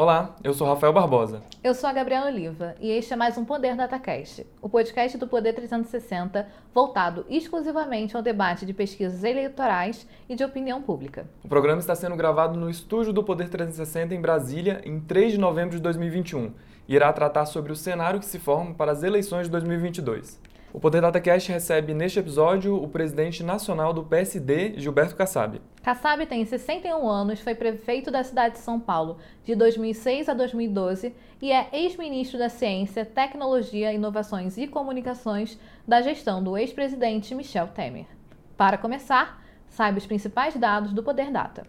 Olá, eu sou Rafael Barbosa. Eu sou a Gabriela Oliva e este é mais um Poder DataCast, o podcast do Poder 360 voltado exclusivamente ao debate de pesquisas eleitorais e de opinião pública. O programa está sendo gravado no estúdio do Poder 360 em Brasília em 3 de novembro de 2021 e irá tratar sobre o cenário que se forma para as eleições de 2022. O Poder DataCast recebe neste episódio o presidente nacional do PSD, Gilberto Kassab. Kassab tem 61 anos, foi prefeito da cidade de São Paulo de 2006 a 2012 e é ex-ministro da Ciência, Tecnologia, Inovações e Comunicações da gestão do ex-presidente Michel Temer. Para começar, saiba os principais dados do Poder Data.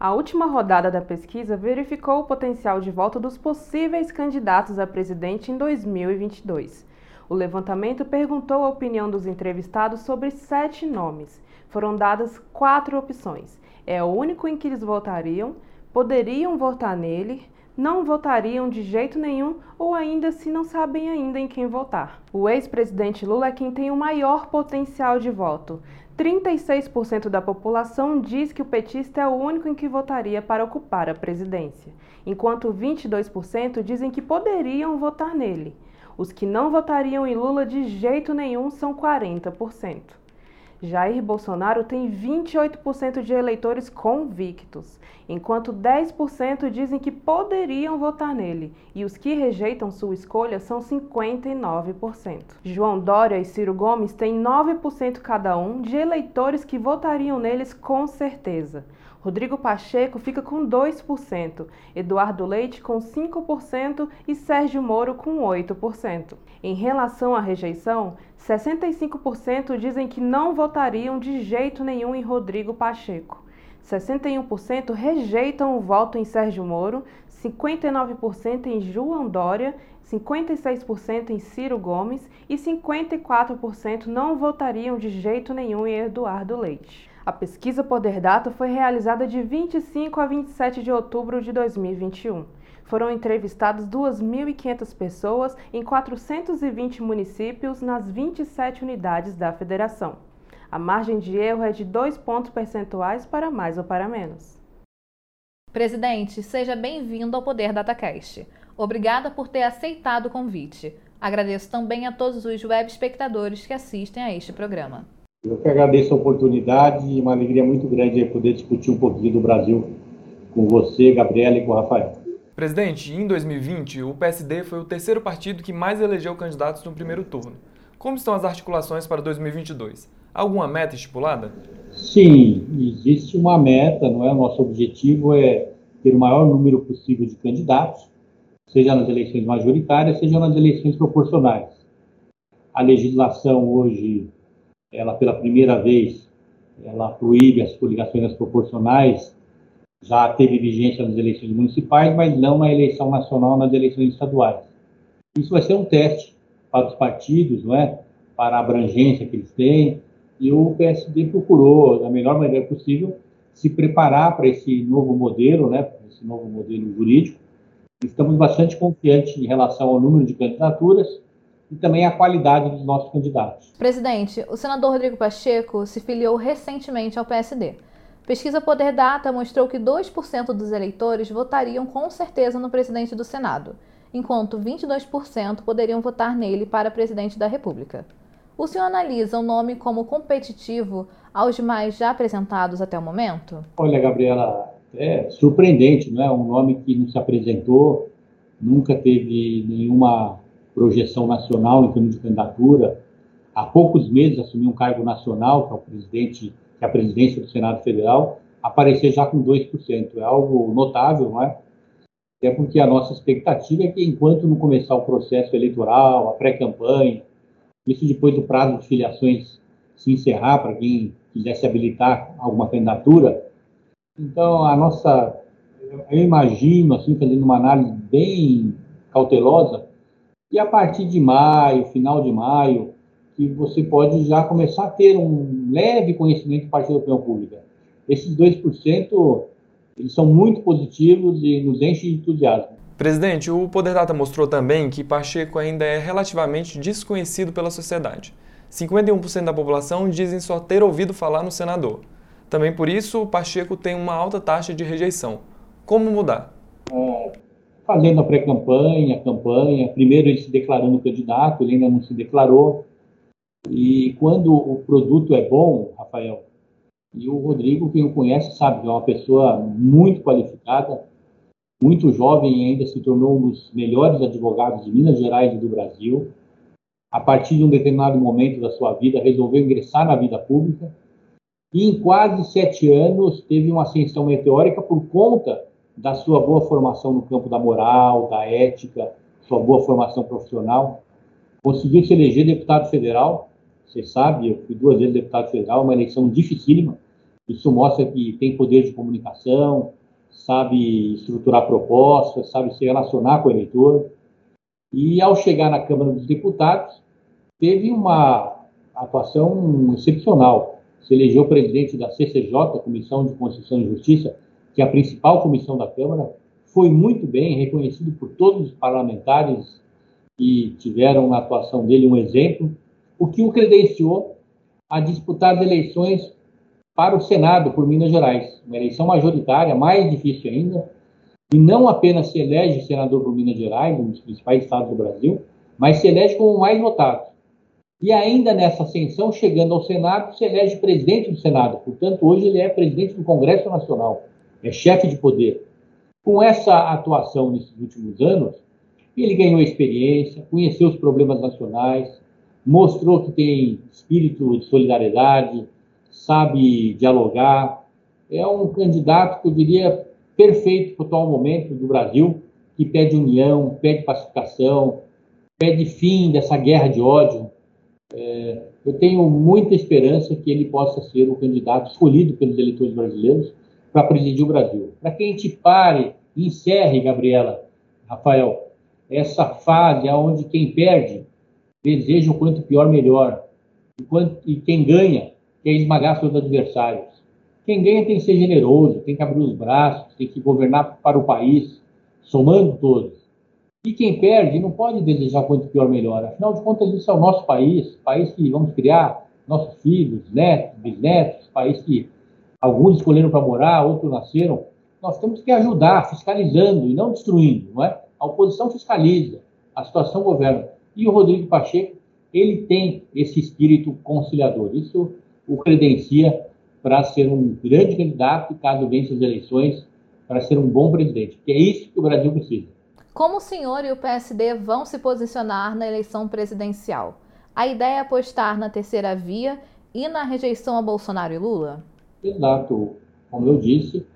A última rodada da pesquisa verificou o potencial de voto dos possíveis candidatos a presidente em 2022. O levantamento perguntou a opinião dos entrevistados sobre sete nomes. Foram dadas quatro opções. É o único em que eles votariam, poderiam votar nele, não votariam de jeito nenhum ou ainda se não sabem ainda em quem votar. O ex-presidente Lula é quem tem o maior potencial de voto. 36% da população diz que o petista é o único em que votaria para ocupar a presidência, enquanto 22% dizem que poderiam votar nele. Os que não votariam em Lula de jeito nenhum são 40%. Jair Bolsonaro tem 28% de eleitores convictos, enquanto 10% dizem que poderiam votar nele, e os que rejeitam sua escolha são 59%. João Dória e Ciro Gomes têm 9% cada um de eleitores que votariam neles com certeza. Rodrigo Pacheco fica com 2%, Eduardo Leite com 5% e Sérgio Moro com 8%. Em relação à rejeição, 65% dizem que não votariam de jeito nenhum em Rodrigo Pacheco. 61% rejeitam o voto em Sérgio Moro, 59% em João Dória, 56% em Ciro Gomes e 54% não votariam de jeito nenhum em Eduardo Leite. A pesquisa Poder Data foi realizada de 25 a 27 de outubro de 2021. Foram entrevistadas 2.500 pessoas em 420 municípios nas 27 unidades da federação. A margem de erro é de 2 pontos percentuais para mais ou para menos. Presidente, seja bem-vindo ao Poder DataCast. Obrigada por ter aceitado o convite. Agradeço também a todos os web espectadores que assistem a este programa. Eu que agradeço a oportunidade e uma alegria muito grande poder discutir um pouquinho do Brasil com você, Gabriela, e com o Rafael. Presidente, em 2020, o PSD foi o terceiro partido que mais elegeu candidatos no primeiro turno. Como estão as articulações para 2022? Alguma meta estipulada? Sim, existe uma meta, não é? O nosso objetivo é ter o maior número possível de candidatos, seja nas eleições majoritárias, seja nas eleições proporcionais. A legislação hoje ela pela primeira vez, ela proíbe as coligações proporcionais, já teve vigência nas eleições municipais, mas não na eleição nacional, nas eleições estaduais. Isso vai ser um teste para os partidos, não é? para a abrangência que eles têm, e o PSD procurou, da melhor maneira possível, se preparar para esse novo modelo, né, esse novo modelo jurídico. Estamos bastante confiantes em relação ao número de candidaturas, e também a qualidade dos nossos candidatos. Presidente, o senador Rodrigo Pacheco se filiou recentemente ao PSD. Pesquisa Poder Data mostrou que 2% dos eleitores votariam com certeza no presidente do Senado, enquanto 22% poderiam votar nele para presidente da República. O senhor analisa o nome como competitivo aos demais já apresentados até o momento? Olha, Gabriela, é surpreendente, não é? Um nome que não se apresentou, nunca teve nenhuma projeção nacional em termos de candidatura. Há poucos meses assumiu um cargo nacional, que é o presidente, que é a presidência do Senado Federal, aparecer já com 2%. É algo notável, não é? É porque a nossa expectativa é que enquanto não começar o processo eleitoral, a pré-campanha, isso depois do prazo de filiações se encerrar para quem quisesse habilitar alguma candidatura, então a nossa, eu imagino, assim, fazendo uma análise bem cautelosa, e a partir de maio, final de maio, que você pode já começar a ter um leve conhecimento do Partido da Opinião Pública. Esses 2% eles são muito positivos e nos enchem de entusiasmo. Presidente, o Poder Data mostrou também que Pacheco ainda é relativamente desconhecido pela sociedade. 51% da população dizem só ter ouvido falar no senador. Também por isso, o Pacheco tem uma alta taxa de rejeição. Como mudar? É, fazendo a pré-campanha, a campanha, primeiro ele se declarando candidato, ele ainda não se declarou. E quando o produto é bom, Rafael, e o Rodrigo, quem o conhece, sabe que é uma pessoa muito qualificada, muito jovem e ainda se tornou um dos melhores advogados de Minas Gerais e do Brasil. A partir de um determinado momento da sua vida, resolveu ingressar na vida pública e em quase sete anos teve uma ascensão meteórica por conta da sua boa formação no campo da moral, da ética, sua boa formação profissional. Conseguiu se eleger deputado federal. Você sabe, eu fui duas vezes deputado federal, uma eleição dificílima. Isso mostra que tem poder de comunicação, sabe estruturar propostas, sabe se relacionar com o eleitor. E ao chegar na Câmara dos Deputados, teve uma atuação excepcional. Se elegeu presidente da CCJ, Comissão de Constituição e Justiça, que é a principal comissão da Câmara, foi muito bem reconhecido por todos os parlamentares que tiveram na atuação dele um exemplo, o que o credenciou a disputar as eleições para o Senado por Minas Gerais, uma eleição majoritária, mais difícil ainda, e não apenas se elege senador por Minas Gerais, um dos principais estados do Brasil, mas se elege como o mais votado. E ainda nessa ascensão, chegando ao Senado, se elege presidente do Senado. Portanto, hoje ele é presidente do Congresso Nacional é chefe de poder. Com essa atuação nesses últimos anos, ele ganhou experiência, conheceu os problemas nacionais, mostrou que tem espírito de solidariedade, sabe dialogar. É um candidato que eu diria perfeito para o atual momento do Brasil, que pede união, pede pacificação, pede fim dessa guerra de ódio. É, eu tenho muita esperança que ele possa ser o candidato escolhido pelos eleitores brasileiros para presidir o Brasil. Para que a gente pare e encerre, Gabriela, Rafael, essa fase onde quem perde deseja o quanto pior melhor, e quem ganha quer esmagar seus adversários. Quem ganha tem que ser generoso, tem que abrir os braços, tem que governar para o país, somando todos. E quem perde não pode desejar quanto pior melhor. Afinal de contas, isso é o nosso país, país que vamos criar nossos filhos, netos, bisnetos, país que alguns escolheram para morar, outros nasceram. Nós temos que ajudar, fiscalizando e não destruindo, não é? A oposição fiscaliza, a situação governa. E o Rodrigo Pacheco, ele tem esse espírito conciliador. Isso o credencia para ser um grande candidato, caso vença as eleições, para ser um bom presidente. Que é isso que o Brasil precisa. Como o senhor e o PSD vão se posicionar na eleição presidencial? A ideia é apostar na terceira via e na rejeição a Bolsonaro e Lula? Exato. Como eu disse,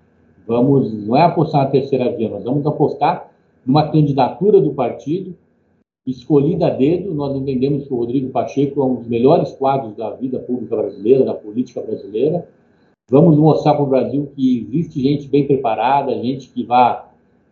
vamos não é apostar na terceira via, nós vamos apostar numa candidatura do partido escolhida a dedo. Nós entendemos que o Rodrigo Pacheco é um dos melhores quadros da vida pública brasileira, da política brasileira. Vamos mostrar para o Brasil que existe gente bem preparada, gente que vai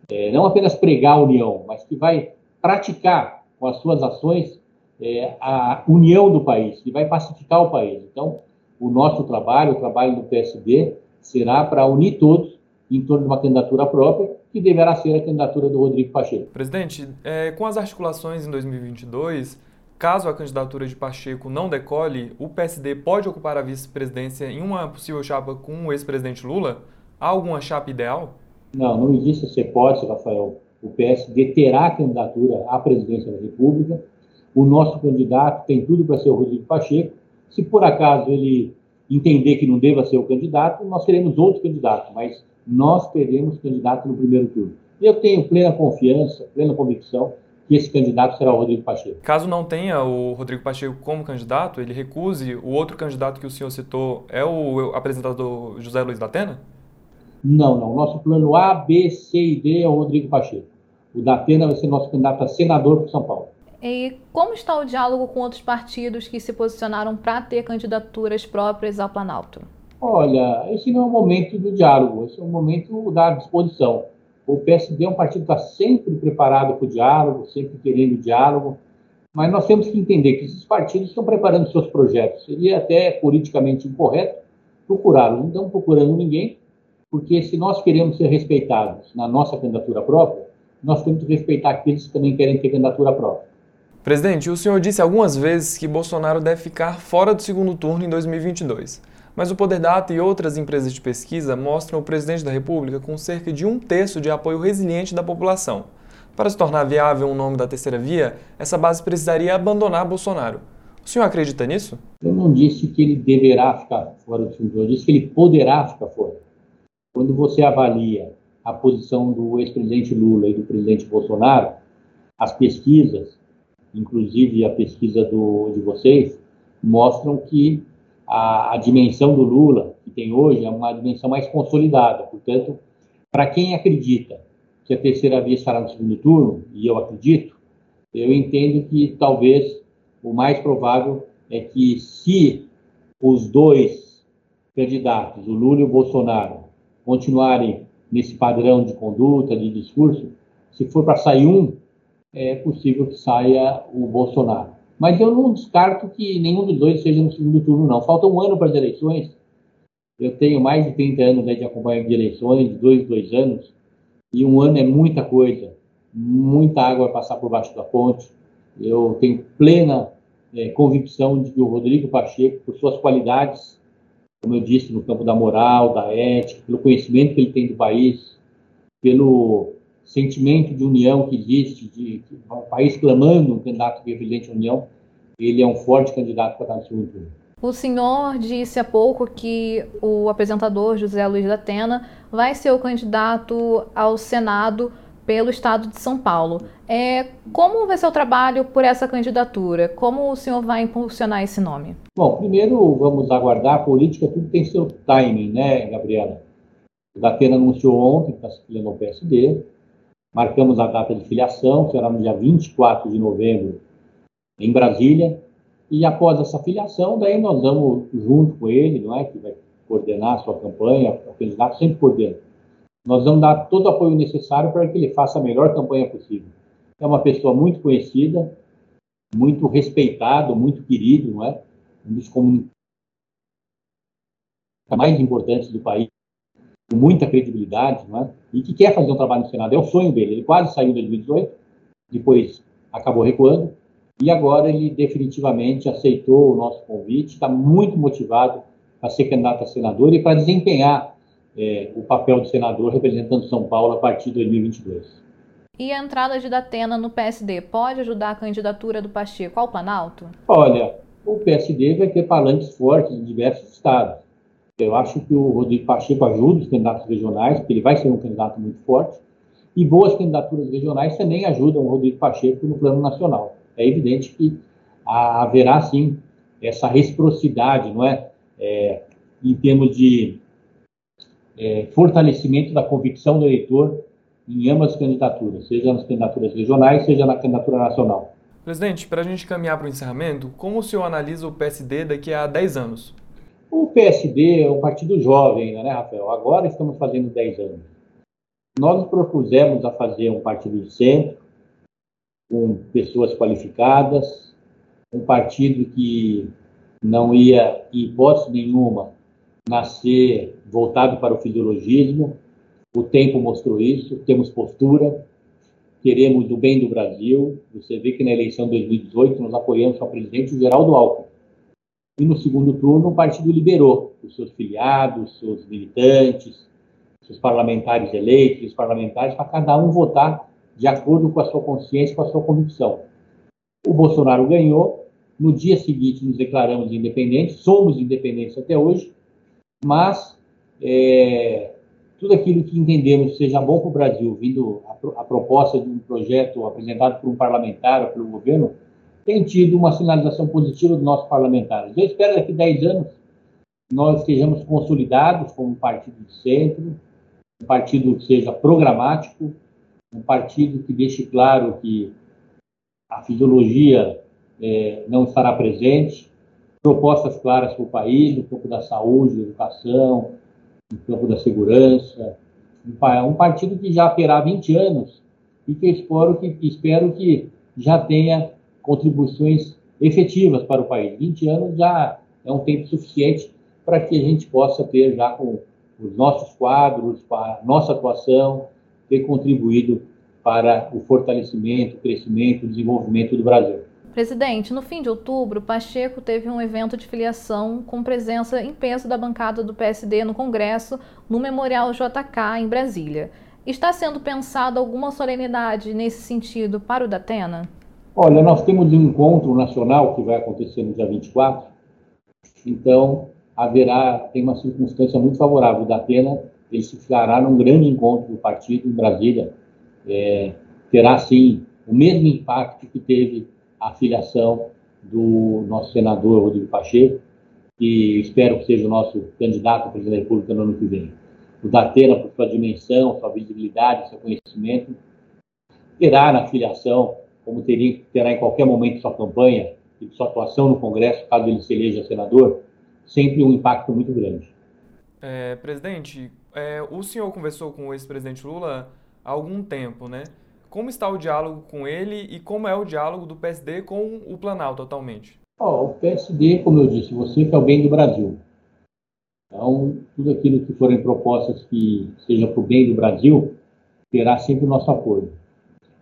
é, não apenas pregar a união, mas que vai praticar com as suas ações é, a união do país, que vai pacificar o país. Então, o nosso trabalho, o trabalho do PSD, será para unir todos em torno de uma candidatura própria, que deverá ser a candidatura do Rodrigo Pacheco. Presidente, é, com as articulações em 2022, caso a candidatura de Pacheco não decole, o PSD pode ocupar a vice-presidência em uma possível chapa com o ex-presidente Lula? Há alguma chapa ideal? Não, não existe essa hipótese, Rafael. O PSD terá a candidatura à presidência da República. O nosso candidato tem tudo para ser o Rodrigo Pacheco se por acaso ele entender que não deva ser o candidato, nós teremos outro candidato, mas nós teremos candidato no primeiro turno. Eu tenho plena confiança, plena convicção que esse candidato será o Rodrigo Pacheco. Caso não tenha o Rodrigo Pacheco como candidato, ele recuse, o outro candidato que o senhor citou é o apresentador José Luiz da Atena? Não, não. Nosso plano A, B, C e D é o Rodrigo Pacheco. O da Atena vai ser nosso candidato a senador por São Paulo. E como está o diálogo com outros partidos que se posicionaram para ter candidaturas próprias ao Planalto? Olha, esse não é o momento do diálogo, esse é o momento da disposição. O PSD é um partido que está sempre preparado para o diálogo, sempre querendo diálogo, mas nós temos que entender que esses partidos estão preparando seus projetos. Seria até politicamente incorreto procurá-los. Não estamos procurando ninguém, porque se nós queremos ser respeitados na nossa candidatura própria, nós temos que respeitar aqueles que também querem ter candidatura própria. Presidente, o senhor disse algumas vezes que Bolsonaro deve ficar fora do segundo turno em 2022. Mas o Poder Data e outras empresas de pesquisa mostram o presidente da República com cerca de um terço de apoio resiliente da população. Para se tornar viável um nome da terceira via, essa base precisaria abandonar Bolsonaro. O senhor acredita nisso? Eu não disse que ele deverá ficar fora do segundo turno, eu disse que ele poderá ficar fora. Quando você avalia a posição do ex-presidente Lula e do presidente Bolsonaro, as pesquisas, inclusive a pesquisa do, de vocês, mostram que a, a dimensão do Lula, que tem hoje, é uma dimensão mais consolidada. Portanto, para quem acredita que a terceira via estará no segundo turno, e eu acredito, eu entendo que talvez o mais provável é que se os dois candidatos, o Lula e o Bolsonaro, continuarem nesse padrão de conduta, de discurso, se for para sair um, é possível que saia o Bolsonaro. Mas eu não descarto que nenhum dos dois seja no segundo turno, não. Falta um ano para as eleições. Eu tenho mais de 30 anos de acompanhamento de eleições, de dois, dois anos, e um ano é muita coisa. Muita água passar por baixo da ponte. Eu tenho plena é, convicção de que o Rodrigo Pacheco, por suas qualidades, como eu disse, no campo da moral, da ética, pelo conhecimento que ele tem do país, pelo sentimento de união que existe, de, de um país clamando um candidato que a união, ele é um forte candidato para estar no segundo turno. O senhor disse há pouco que o apresentador José Luiz da Atena vai ser o candidato ao Senado pelo estado de São Paulo. É, como vai ser o trabalho por essa candidatura? Como o senhor vai impulsionar esse nome? Bom, primeiro vamos aguardar. A política tudo tem seu timing, né, Gabriela? O Datena anunciou ontem que está se filiando ao PSD. Marcamos a data de filiação, será no dia 24 de novembro, em Brasília. E após essa filiação, daí nós vamos junto com ele, não é? Que vai coordenar a sua campanha, o candidato sempre coordena nós vamos dar todo o apoio necessário para que ele faça a melhor campanha possível. É uma pessoa muito conhecida, muito respeitado, muito querido, não é? Um dos comunicadores mais importantes do país, com muita credibilidade, não é? E que quer fazer um trabalho no Senado. É o sonho dele. Ele quase saiu em 2018, depois acabou recuando, e agora ele definitivamente aceitou o nosso convite, está muito motivado para ser candidato a senador e para desempenhar é, o papel do senador representando São Paulo a partir de 2022. E a entrada de Datena no PSD pode ajudar a candidatura do Pacheco ao Planalto? Olha, o PSD vai ter palanques fortes em diversos estados. Eu acho que o Rodrigo Pacheco ajuda os candidatos regionais, porque ele vai ser um candidato muito forte, e boas candidaturas regionais também ajudam o Rodrigo Pacheco no plano nacional. É evidente que haverá, sim, essa reciprocidade, não é? é em termos de é, fortalecimento da convicção do eleitor em ambas as candidaturas, seja nas candidaturas regionais, seja na candidatura nacional. Presidente, para a gente caminhar para o encerramento, como o senhor analisa o PSD daqui a 10 anos? O PSD é um partido jovem ainda, né, Rafael? Agora estamos fazendo 10 anos. Nós nos propusemos a fazer um partido de centro, com pessoas qualificadas, um partido que não ia, em hipótese nenhuma, nascer voltado para o fisiologismo. O tempo mostrou isso, temos postura, queremos o bem do Brasil. Você vê que na eleição de 2018 nós apoiamos o presidente Geraldo Alckmin. E no segundo turno o partido liberou os seus filiados, seus militantes, seus parlamentares eleitos, os parlamentares, para cada um votar de acordo com a sua consciência, com a sua convicção. O Bolsonaro ganhou, no dia seguinte nos declaramos independentes, somos independentes até hoje, mas é, tudo aquilo que entendemos seja bom para o Brasil, vindo a, a, proposta de um projeto apresentado por um parlamentar ou pelo governo, tem tido uma sinalização positiva dos nossos parlamentares. Eu espero que daqui a 10 anos nós estejamos consolidados como um partido de centro, um partido que seja programático, um partido que deixe claro que a fisiologia é, não estará presente, propostas claras para o país no campo da saúde, educação, no campo da segurança. Um partido que já terá 20 anos e que espero que, espero que já tenha contribuições efetivas para o país. 20 anos já é um tempo suficiente para que a gente possa ter já com os nossos quadros, para nossa atuação, ter contribuído para o fortalecimento, o crescimento, o desenvolvimento do Brasil. Presidente, no fim de outubro, Pacheco teve um evento de filiação com presença em peso da bancada do PSD no Congresso, no Memorial JK, em Brasília. Está sendo pensado alguma solenidade nesse sentido para o Datena? Olha, nós temos um encontro nacional que vai acontecer no dia 24, então haverá, tem uma circunstância muito favorável. O Datena ele se fiará num grande encontro do partido em Brasília. É, terá, sim, o mesmo impacto que teve a filiação do nosso senador Rodrigo Pacheco, que espero que seja o nosso candidato a presidente da República no ano que vem. O Datena, por sua dimensão, sua visibilidade, seu conhecimento, terá na filiação, como teria, terá em qualquer momento sua campanha e sua atuação no Congresso, caso ele se eleja senador, sempre um impacto muito grande. É, presidente, é, o senhor conversou com o ex-presidente Lula há algum tempo, né? Como está o diálogo com ele e como é o diálogo do PSD com o Planalto atualmente? Oh, o PSD, como eu disse, você quer o bem do Brasil. Então, tudo aquilo que forem propostas que seja para o bem do Brasil, terá sempre o nosso apoio.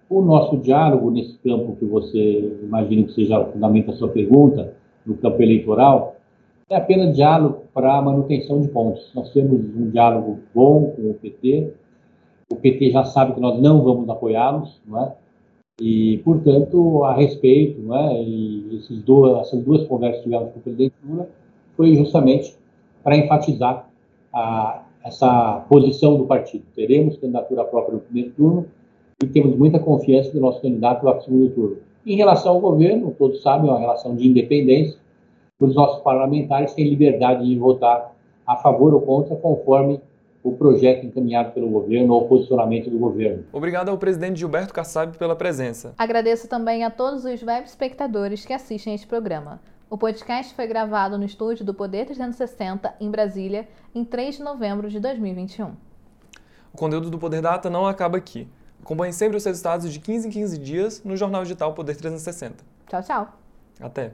O nosso diálogo nesse campo que você imagina que seja o fundamento da sua pergunta, no campo eleitoral, é apenas diálogo para manutenção de pontos. Nós temos um diálogo bom com o PT, o PT já sabe que nós não vamos apoiá-los, não é? E, portanto, a respeito, não é? E esses essas duas conversas que tivemos com o presidente Lula foi justamente para enfatizar a, essa posição do partido. Teremos candidatura própria no primeiro turno e temos muita confiança do nosso candidato para o segundo turno. Em relação ao governo, todos sabem, é uma relação de independência. Os nossos parlamentares têm liberdade de votar a favor ou contra, conforme o projeto encaminhado pelo governo ou o posicionamento do governo. Obrigado ao presidente Gilberto Kassab pela presença. Agradeço também a todos os web espectadores que assistem este programa. O podcast foi gravado no estúdio do Poder 360, em Brasília, em 3 de novembro de 2021. O conteúdo do Poder Data não acaba aqui. Acompanhe sempre os resultados de 15 em 15 dias no jornal digital Poder 360. Tchau, tchau. Até.